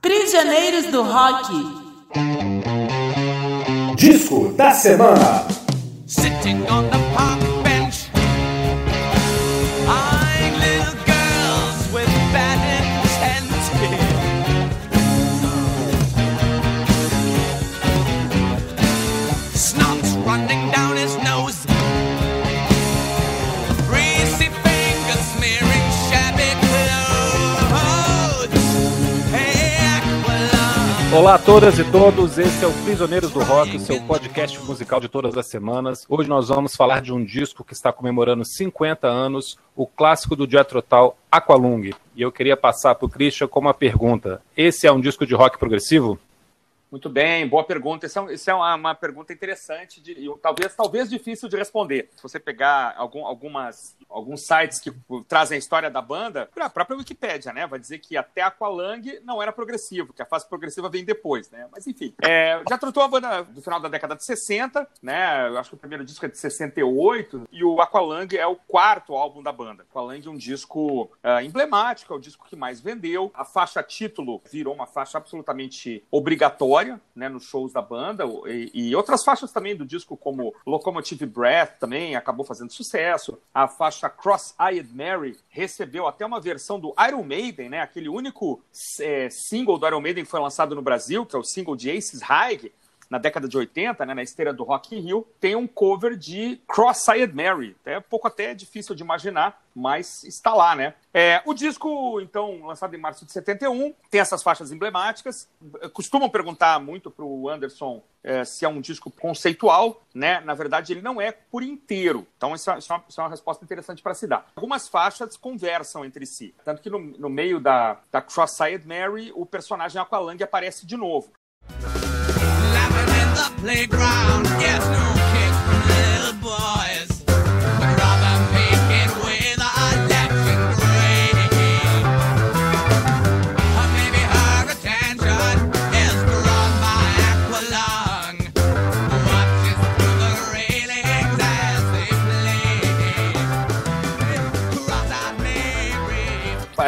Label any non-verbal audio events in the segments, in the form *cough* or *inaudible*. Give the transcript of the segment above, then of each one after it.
Prisioneiros do Rock. Disco da semana. Sitting on the Olá a todas e todos, esse é o Prisioneiros do Rock, seu podcast musical de todas as semanas. Hoje nós vamos falar de um disco que está comemorando 50 anos, o clássico do Jethro Tull, Aqualung. E eu queria passar para o Christian com uma pergunta. Esse é um disco de rock progressivo? Muito bem, boa pergunta. Essa é, é uma, uma pergunta interessante de- e talvez, talvez difícil de responder. Se você pegar algum- algumas, alguns sites que trazem a história da banda, a própria Wikipédia, né? Vai dizer que até Aqualung não era progressivo, que a fase progressiva vem depois, né? Mas enfim, é, já tratou a banda do final da década de 60, né? Eu acho que o primeiro disco é de 68 e o Aqualung é o quarto álbum da banda. Aqualung é um disco ah, emblemático, é o disco que mais vendeu. A faixa título virou uma faixa absolutamente obrigatória, né, nos shows da banda e, e outras faixas também do disco, como Locomotive Breath, também acabou fazendo sucesso. A faixa Cross-Eyed Mary recebeu até uma versão do Iron Maiden, né, aquele único eh, single do Iron Maiden que foi lançado no Brasil, que é o single de Aces High, na década de 80, né, na esteira do Rock in Rio, tem um cover de Cross-Eyed Mary. É um pouco até difícil de imaginar, mas está lá, né? É, o disco, então, lançado em março de 71, tem essas faixas emblemáticas. Costumam perguntar muito para o Anderson é, se é um disco conceitual, né? Na verdade, ele não é por inteiro. Então, isso é, isso é uma, isso é uma resposta interessante para se dar. Algumas faixas conversam entre si. Tanto que no, no meio da, da Cross-Eyed Mary, o personagem Aqualung aparece de novo.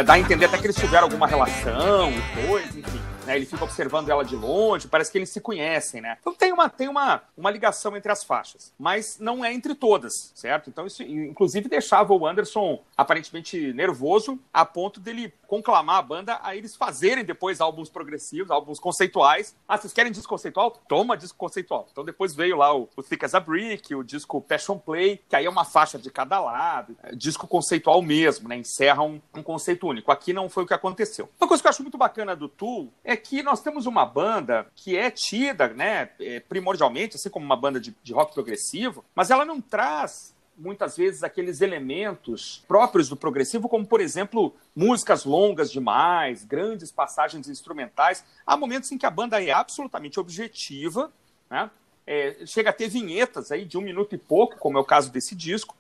Dá a entender até que eles tiveram alguma relação depois, enfim. Né, ele fica observando ela de longe, parece que eles se conhecem, né? Então tem uma, tem uma, uma ligação entre as faixas, mas não é entre todas, certo? Então isso, inclusive, deixava o Anderson aparentemente nervoso, a ponto dele conclamar a banda a eles fazerem depois álbuns progressivos, álbuns conceituais. Ah, vocês querem disco conceitual? Toma disco conceitual. Então depois veio lá o, o Thick as a Brick, o disco Passion Play, que aí é uma faixa de cada lado, é disco conceitual mesmo, né? Encerra um, um conceito único. Aqui não foi o que aconteceu. Uma coisa que eu acho muito bacana do Tool é que nós temos uma banda que é tida, né, é, primordialmente, assim como uma banda de, de rock progressivo, mas ela não traz muitas vezes aqueles elementos próprios do progressivo, como por exemplo músicas longas demais, grandes passagens instrumentais. Há momentos em que a banda é absolutamente objetiva, né? É, chega a ter vinhetas aí de um minuto e pouco, como é o caso desse disco.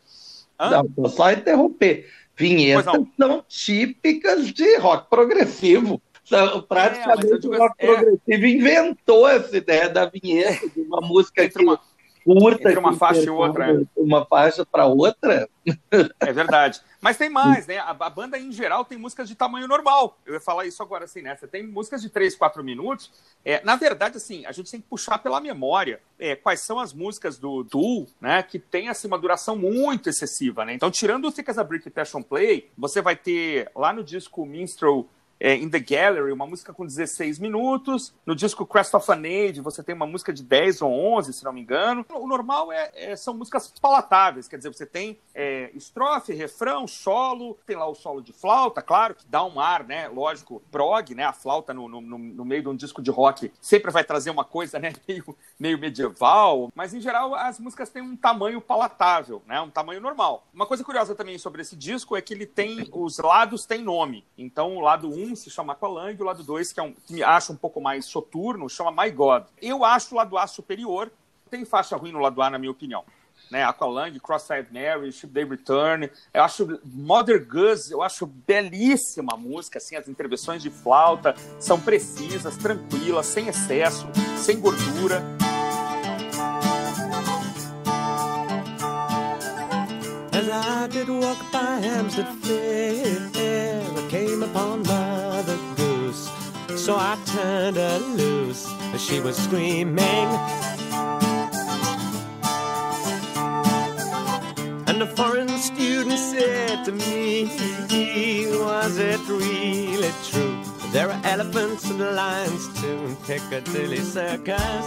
Hã? Não, vou só interromper. Vinhetas Pois são típicas de rock progressivo. São, praticamente É, eu digo o rock assim, é. progressivo inventou essa ideia da vinheta, de uma música Entre que uma- curta. entre uma faixa e outra, é. Uma faixa para outra. É verdade. Mas tem mais, *laughs* né? A, a banda, em geral, tem músicas de tamanho normal. Eu ia falar isso agora, assim, né? Você tem músicas de 3, 4 minutos. É, na verdade, assim, a gente tem que puxar pela memória é, quais são as músicas do Tool, né? Que tem, assim, uma duração muito excessiva, né? Então, tirando o Thick as a Brick e Passion Play, você vai ter lá no disco Minstrel é, In the Gallery, uma música com 16 minutos. No disco Crest of an Age, você tem uma música de 10 ou 11, se não me engano. O normal é, é- são músicas palatáveis, quer dizer, você tem é, estrofe, refrão, solo, tem lá o solo de flauta, claro, que dá um ar, né? Lógico, prog, né? A flauta no, no, no- meio de um disco de rock sempre vai trazer uma coisa, né? *laughs* Meio, meio medieval, mas em geral as músicas têm um tamanho palatável, né? Um tamanho normal. Uma coisa curiosa também sobre esse disco é que ele tem, os lados têm nome. Então o lado 1 se chama Aqualung, e o lado 2, que é um que me acho um pouco mais soturno, chama My God. Eu acho o lado A superior, tem faixa ruim no lado A, na minha opinião né? Aqualung, Cross-Eyed Mary, Ship Day Return. Eu acho Mother Gus, eu acho belíssima a música, assim, as intervenções de flauta são precisas, tranquilas, sem excesso, sem gordura. As I did walk by Fair, I came upon Mother So I turned her loose. She was screaming. And the foreign student said to me, Was it really true? There are elephants and lions too in Piccadilly Circus.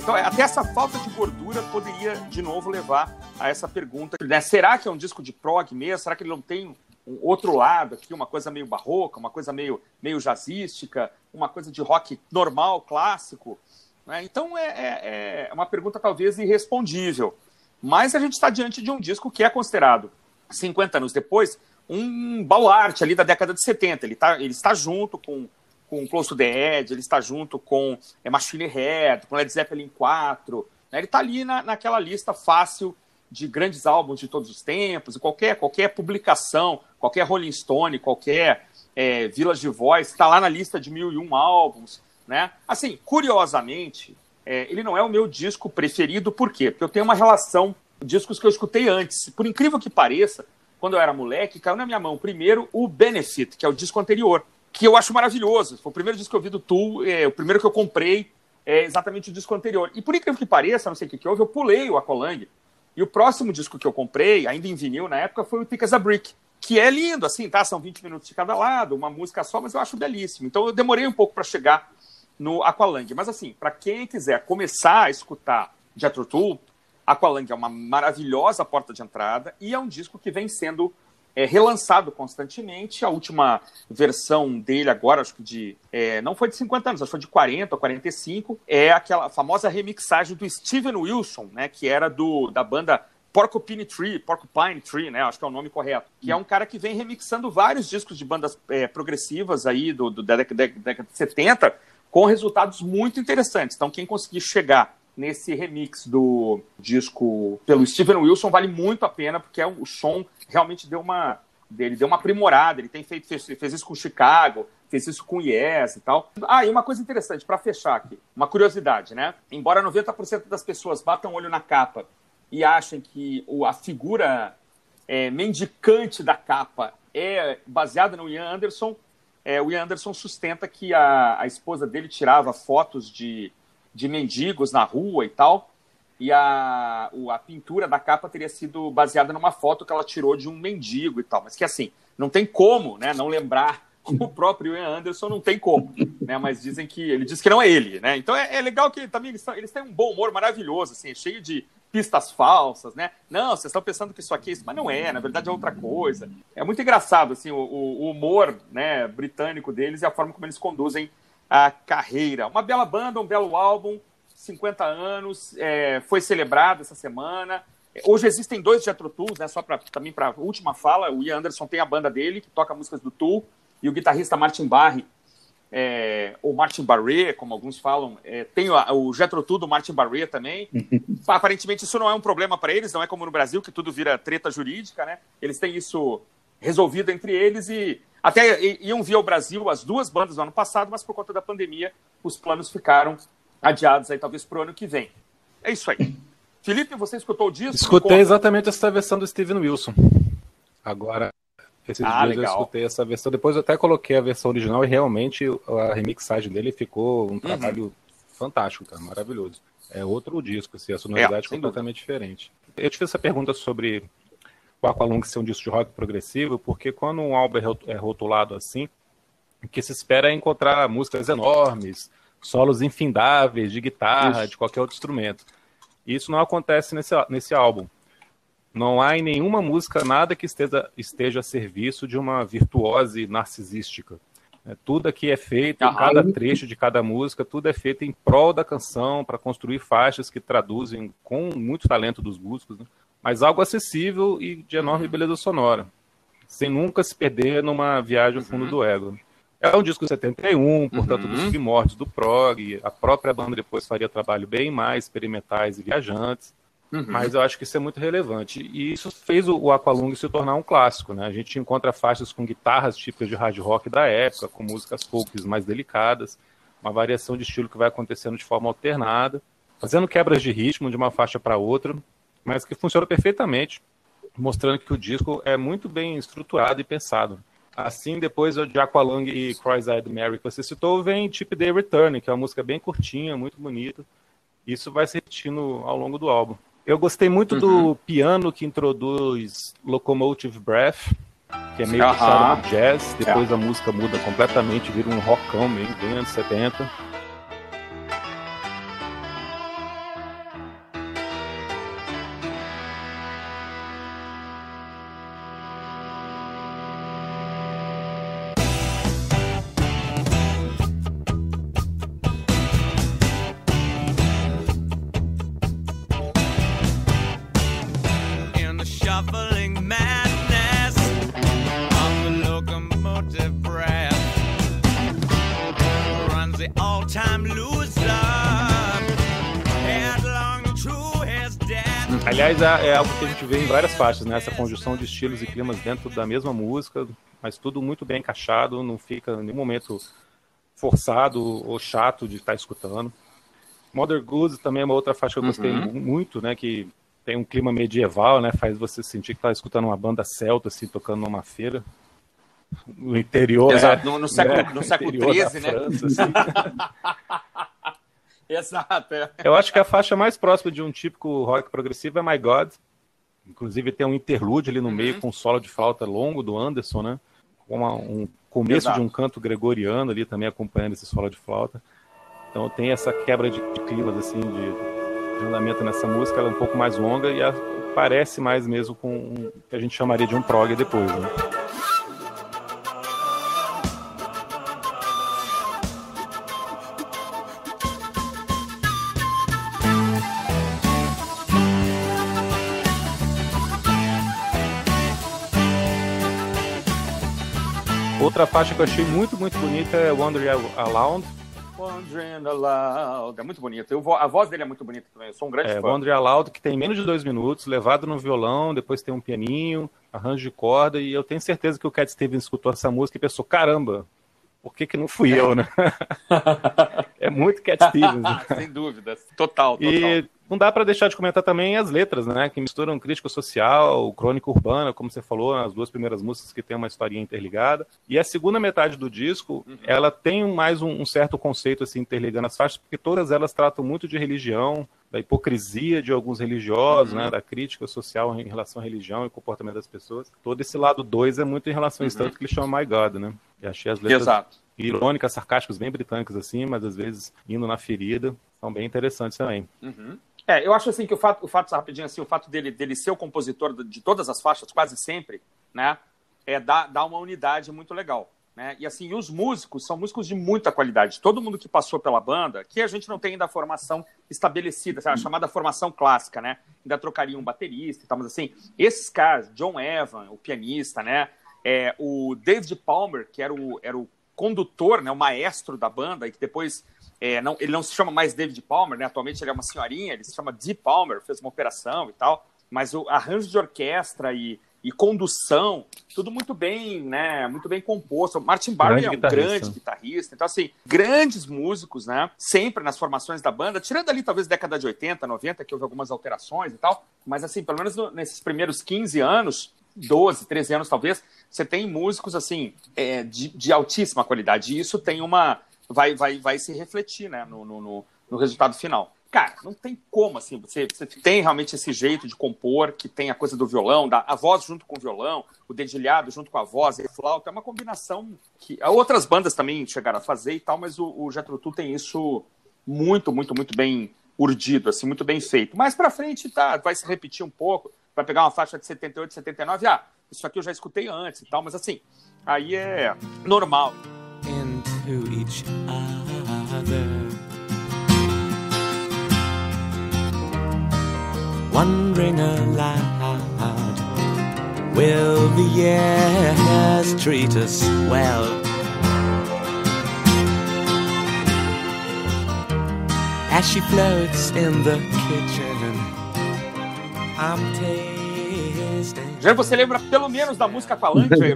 Então, é, até essa falta de gordura poderia, de novo, levar a essa pergunta. Né? Será que é um disco de prog mesmo? Será que ele não tem um outro lado aqui, uma coisa meio barroca, uma coisa meio, meio jazzística, uma coisa de rock normal, clássico? Né? Então, é, é, é uma pergunta talvez irrespondível. Mas a gente está diante de um disco que é considerado, 50 anos depois, um baluarte ali da década de 70. Ele, tá, ele está junto com com Close to the Edge, ele está junto com é, Machine Head, com Led Zeppelin 4. Né? Ele está ali na, naquela lista fácil de grandes álbuns de todos os tempos, qualquer, qualquer publicação, qualquer Rolling Stone, qualquer é, Village Voice, está lá na lista de mil e um álbuns. Né? Assim, curiosamente, é, ele não é o meu disco preferido, por quê? Porque eu tenho uma relação discos que eu escutei antes. Por incrível que pareça, quando eu era moleque, caiu na minha mão primeiro o Benefit, que é o disco anterior que eu acho maravilhoso. Foi o primeiro disco que eu vi do Tool, é, o primeiro que eu comprei é exatamente o disco anterior. E por incrível que pareça, não sei o que, que houve, eu pulei o Aqualung. E o próximo disco que eu comprei, ainda em vinil na época, foi o Thick as a Brick, que é lindo, assim, tá? São 20 minutos de cada lado, uma música só, mas eu acho belíssimo. Então eu demorei um pouco para chegar no Aqualung. Mas assim, para quem quiser começar a escutar Jethro Tull, Aqualung é uma maravilhosa porta de entrada e é um disco que vem sendo é, relançado constantemente. A última versão dele agora, acho que de. É, não foi de 50 anos, acho que foi de 40 ou 45. É aquela famosa remixagem do Steven Wilson, né? Que era do, da banda Porcupine Tree, Porcupine Tree, né? Acho que é o nome correto. Que é um cara que vem remixando vários discos de bandas é, progressivas aí do, do, da década, de 70, com resultados muito interessantes. Então, quem conseguir chegar nesse remix do disco pelo Steven Wilson vale muito a pena, porque é, o som realmente deu uma. Ele deu uma aprimorada, ele tem feito, fez, fez isso com Chicago, fez isso com Yes e tal. Ah, e uma coisa interessante, para fechar aqui, uma curiosidade, né? Embora 90% das pessoas batam olho na capa e achem que o, a figura é, mendicante da capa é baseada no Ian Anderson, é, o Ian Anderson sustenta que a, a esposa dele tirava fotos de de mendigos na rua e tal. E a, a pintura da capa teria sido baseada numa foto que ela tirou de um mendigo e tal. Mas que assim, não tem como né, não lembrar *laughs* o próprio Ian Anderson não tem como, né? Mas dizem que ele diz que não é ele, né? Então é, é legal que também eles, eles, têm um bom humor maravilhoso, assim, cheio de pistas falsas, né? Não, vocês estão pensando que isso aqui é isso, mas não é, na verdade é outra coisa. É muito engraçado, assim, o, o humor, né, britânico deles e a forma como eles conduzem a carreira. Uma bela banda, um belo álbum, 50 anos, é, foi celebrado essa semana. Hoje existem dois Jethro Tulls, né? Só para também para última fala, o Ian Anderson tem a banda dele que toca músicas do Tool e o guitarrista Martin Barry, é, ou Martin Barré, como alguns falam, é, tem o, o do Martin Barré também. *laughs* Aparentemente isso não é um problema para eles, não é como no Brasil que tudo vira treta jurídica, né? Eles têm isso resolvido entre eles e até iam vir ao Brasil as duas bandas no ano passado, mas por conta da pandemia os planos ficaram adiados aí talvez para o ano que vem. É isso aí. Felipe, você escutou o disco? Escutei exatamente essa versão do Steven Wilson. Agora, esses ah, dias legal. eu escutei essa versão. Depois eu até coloquei a versão original e realmente a remixagem dele ficou um uhum. trabalho uhum. fantástico, cara, maravilhoso. É outro disco, assim, a sonoridade é, completamente diferente. Eu te fiz essa pergunta sobre o Aqualung ser um disco de rock progressivo, porque quando um álbum é, é rotulado assim, o que se espera é encontrar músicas enormes, solos infindáveis de guitarra, Isso. de qualquer outro instrumento. Isso não acontece nesse, nesse álbum. Não há em nenhuma música nada que esteja, esteja a serviço de uma virtuose narcisística. É, tudo aqui é feito, em cada trecho de cada música, tudo é feito em prol da canção, para construir faixas que traduzem com muito talento dos músicos, né? mas algo acessível e de enorme beleza sonora, sem nunca se perder numa viagem ao fundo uhum. do ego. É um disco de 71, portanto, uhum. dos primórdios do prog. A própria banda depois faria trabalho bem mais experimentais e viajantes. Uhum. Mas eu acho que isso é muito relevante. E isso fez o Aqualung se tornar um clássico. Né? A gente encontra faixas com guitarras típicas de hard rock da época, com músicas folk mais delicadas, uma variação de estilo que vai acontecendo de forma alternada, fazendo quebras de ritmo de uma faixa para outra, mas que funciona perfeitamente, mostrando que o disco é muito bem estruturado e pensado. Assim, depois de Aqualung e Cross-Eyed Mary que você citou, vem Tip Day Return, que é uma música bem curtinha, muito bonita. Isso vai se repetindo ao longo do álbum. Eu gostei muito do piano que introduz Locomotive Breath, que é meio Aham. puxado no jazz. Depois a música muda completamente, vira um rockão meio bem anos 70. Aliás, é, é algo que a gente vê em várias faixas, né? Essa conjunção de estilos e climas dentro da mesma música, mas tudo muito bem encaixado, não fica em nenhum momento forçado ou chato de estar escutando. Mother Goose também é uma outra faixa que eu gostei mu- muito, né? Que tem um clima medieval, né? Faz você sentir que está escutando uma banda celta, assim, tocando numa feira. No interior, Exato, é, no- no século- né? *laughs* no século Interior da XIII, né? França, assim. *laughs* *laughs* Exato. é. Eu acho que a faixa mais próxima de um típico rock progressivo é My God. Inclusive tem um interlude ali no Uhum. meio com um solo de flauta longo do Anderson, né? Com uma- um começo Exato. de um canto gregoriano ali também acompanhando esse solo de flauta. Então tem essa quebra de, de climas assim de, de andamento nessa música, ela é um pouco mais longa e a- parece mais mesmo com um, que a gente chamaria de um prog depois, né? Outra faixa que eu achei muito, muito bonita é Wonder Aloud. Wandering Aloud. É muito vo- a voz dele é muito bonita também. Eu sou um grande É, fã. Wonder Aloud, que tem menos de dois minutos, levado no violão, depois tem um pianinho, arranjo de corda, e eu tenho certeza que o Cat Stevens escutou essa música e pensou, caramba, por que que não fui eu, né? *laughs* é muito Cat Stevens. né? *laughs* Sem dúvida. Total, total. E não dá para deixar de comentar também as letras, né? Que misturam crítica social, crônica urbana, como você falou, as duas primeiras músicas que tem uma historinha interligada. E a segunda metade do disco, ela tem mais um, um certo conceito assim interligando as faixas, porque todas elas tratam muito de religião, da hipocrisia de alguns religiosos, né? Da crítica social em relação à religião e comportamento das pessoas. Todo esse lado dois é muito em relação a isso, tanto que ele chama My God, né? E achei as letras Exato. irônicas, sarcásticas, bem britânicas assim, mas às vezes indo na ferida, são bem interessantes também. É, eu acho assim que o fato, o fato rapidinho assim, o fato dele, dele ser o compositor de todas as faixas, quase sempre, né, é dá, dá uma unidade muito legal, né? E assim, os músicos são músicos de muita qualidade. Todo mundo que passou pela banda, que a gente não tem ainda a formação estabelecida, sabe, a chamada formação clássica, né? Ainda trocaria um baterista e tal, mas assim, esses caras, John Evan, o pianista, né? É, o David Palmer, que era o, era o condutor, né, o maestro da banda, e que depois é, não, ele não se chama mais David Palmer, né? Atualmente ele é uma senhorinha, ele se chama Dee Palmer, fez uma operação e tal. Mas o arranjo de orquestra e, e condução, tudo muito bem, né? Muito bem composto. Martin Grande é um guitarrista. grande guitarrista. Então, assim, grandes músicos, né? Sempre nas formações da banda, tirando ali talvez década de 80, 90, que houve algumas alterações e tal. Mas, assim, pelo menos no- nesses primeiros 15 anos, 12, 13 anos talvez, você tem músicos, assim, é, de, de altíssima qualidade. E isso tem uma vai, vai, vai se refletir né, no, no, no- resultado final. Cara, não tem como, assim, você, você tem realmente esse jeito de compor, que tem a coisa do violão, da, a voz junto com o violão, o dedilhado junto com a voz e a flauta, é uma combinação que outras bandas também chegaram a fazer e tal, mas o, o Jethro tem isso muito, muito, muito bem urdido, assim, muito bem feito. Mais pra frente, tá, vai se repetir um pouco, vai pegar uma faixa de 78, 79, ah, isso aqui eu já escutei antes e tal, mas assim, aí é normal. Into each other. Wondering aloud, will the years treat us well? As she floats in the kitchen, I'm tasting. Já você lembra pelo menos da música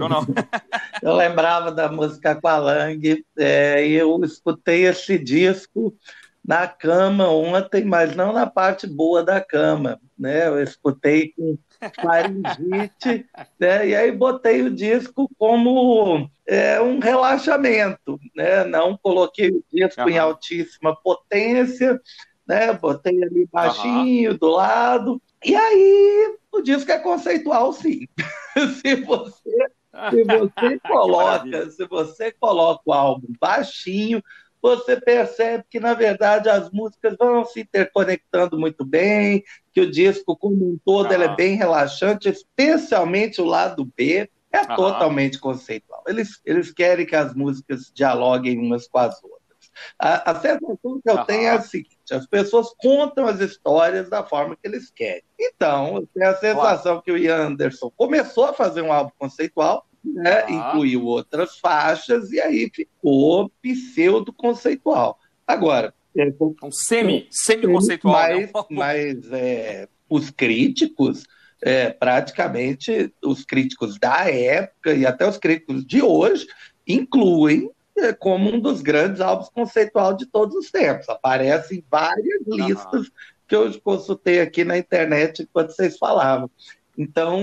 ou não? *laughs* Eu lembrava da música Aqualung, é, e eu escutei esse disco na cama ontem, mas não na parte boa da cama, né? Eu escutei com faringite, *laughs* né? E aí botei o disco como é, um relaxamento, né? Não coloquei o disco Aham. em altíssima potência, né? Botei ali baixinho do lado. E aí o disco é conceitual, sim. *laughs* Se você se você *laughs* coloca, se você coloca o álbum baixinho, você percebe que na verdade as músicas vão se interconectando muito bem, que o disco como um todo é Aham. bem relaxante, especialmente o lado B é Aham. totalmente conceitual. Eles, eles querem que as músicas dialoguem umas com as outras. A, a sensação que eu Aham. tenho é a seguinte: as pessoas contam as histórias da forma que eles querem. Então, eu tenho a sensação que o Ian Anderson começou a fazer um álbum conceitual, né, Aham. incluiu outras faixas, e aí ficou pseudo-conceitual. Agora, é, Um semi, semi-conceitual. né? mas, mas é, os críticos, é, praticamente os críticos da época e até os críticos de hoje, incluem é, como um dos grandes álbuns conceitual de todos os tempos. Aparecem várias listas que eu consultei aqui na internet enquanto vocês falavam. Então,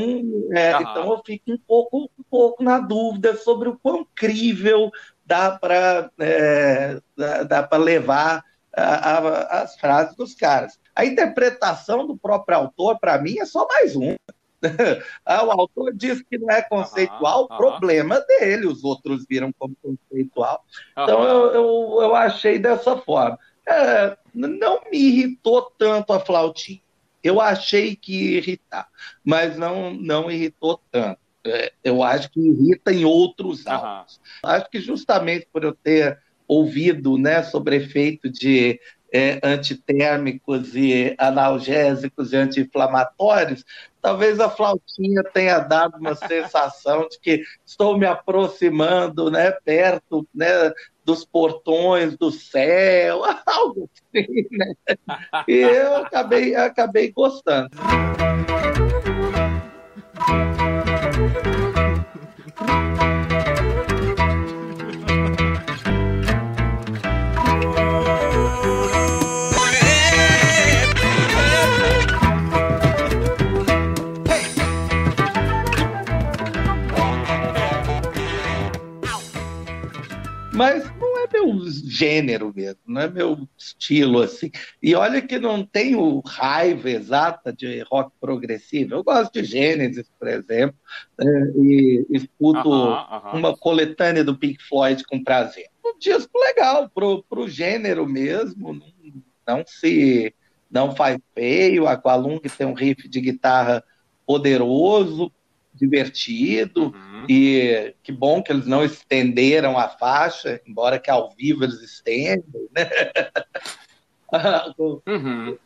é, então eu fico um pouco, um pouco na dúvida sobre o quão crível dá para é, dá, dá para levar a- a- as frases dos caras. A interpretação do próprio autor, para mim, é só mais uma. *laughs* Ah, o autor diz que não é conceitual, problema dele, os outros viram como conceitual. Então eu, eu, eu achei dessa forma. É, não me irritou tanto a flautinha. Eu achei que ia irritar, mas não, não irritou tanto. É, eu acho que irrita em outros Aham. álbuns. Acho que justamente por eu ter ouvido né, sobre efeito de é, antitérmicos e analgésicos e anti-inflamatórios, talvez a flautinha tenha dado uma *laughs* sensação de que estou me aproximando né, perto né, dos portões do céu, *laughs* algo assim, né? E eu acabei, acabei gostando. Gênero mesmo, não é meu estilo assim. E olha que não tenho raiva exata de rock progressivo. Eu gosto de Gênesis, por exemplo, né, e escuto Aham, aham. uma coletânea do Pink Floyd com prazer. Um disco legal pro, pro gênero mesmo, não, não se não faz feio. A Aqualung tem um riff de guitarra poderoso, divertido. Uhum. E que bom que eles não estenderam a faixa, embora que ao vivo eles estendem, né? *laughs* Uhum.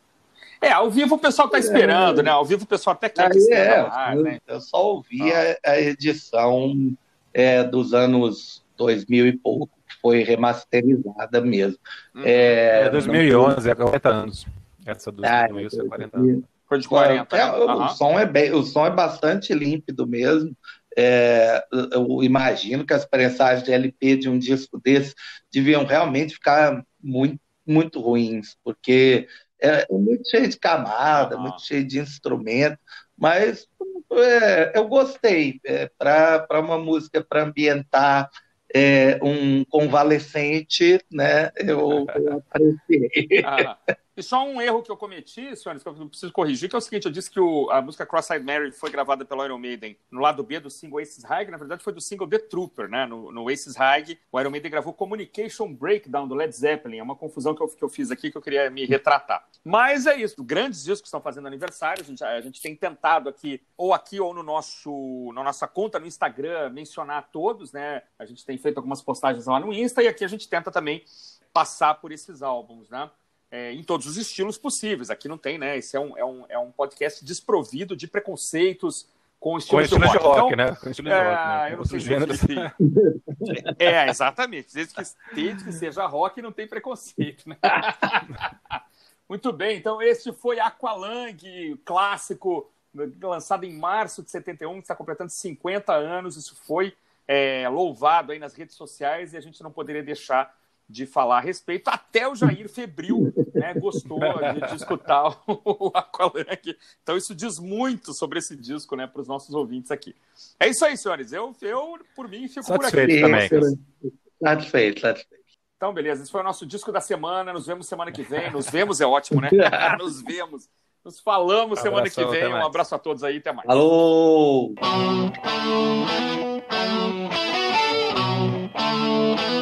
É, ao vivo o pessoal tá esperando, né? Ao vivo o pessoal até quer que estenda é, mais, eu, né? eu só ouvi a, a edição é, dos anos 2000 e pouco, que foi remasterizada mesmo. Uhum. É, É 2011, é 40 anos. Essa do Ah, 2011 é 40 anos. De 40. É, né? o, som é bem, o som é bastante límpido mesmo. É, eu imagino que as prensagens de LP de um disco desse deviam realmente ficar muito, muito ruins, porque é, é muito cheio de camada, Aham. muito cheio de instrumento, mas é, eu gostei é, para uma música para ambientar é, um convalescente, né? Eu, eu *laughs* apreciei. Ah, e só um erro que eu cometi, senhores, que eu preciso corrigir, que é o seguinte: eu disse que o- a música Cross-Eyed Mary foi gravada pelo Iron Maiden no lado B do single Aces High, que na verdade foi do single The Trooper, né? No, no Aces High, o Iron Maiden gravou Communication Breakdown do Led Zeppelin. É uma confusão que eu, que eu fiz aqui que eu queria me retratar. Mas é isso, grandes discos estão fazendo aniversário, a gente, a gente tem tentado aqui, ou aqui ou no nosso, na nossa conta no Instagram, mencionar todos, né? A gente tem feito algumas postagens lá no Insta e aqui a gente tenta também passar por esses álbuns, né? É, em todos os estilos possíveis. Aqui não tem, né? Esse é um, é um, é um podcast desprovido de preconceitos com Com estilos estilo de rock, Então, né? Com estilo de é, rock, né? eu Com não sei se gêneros. É, exatamente. Desde que, desde que seja rock, não tem preconceito, né? *laughs* Muito bem, então este foi Aqualung, clássico, lançado em março de 71, que está completando 50 anos. Isso foi é, louvado aí nas redes sociais e a gente não poderia deixar de falar a respeito. Até o Jair Febril né, gostou de, de escutar o Aqualung. Então isso diz muito sobre esse disco né, para os nossos ouvintes aqui. É isso aí, senhores. Eu, eu por mim, fico por aqui. Satisfeito também. Satisfeito, satisfeito. Então, beleza. Esse foi o nosso disco da semana. Nos vemos semana que vem. Nos vemos é ótimo, né? *laughs* Nos vemos. Nos falamos semana Abração, que vem. Um abraço a todos aí. Até mais. Alô!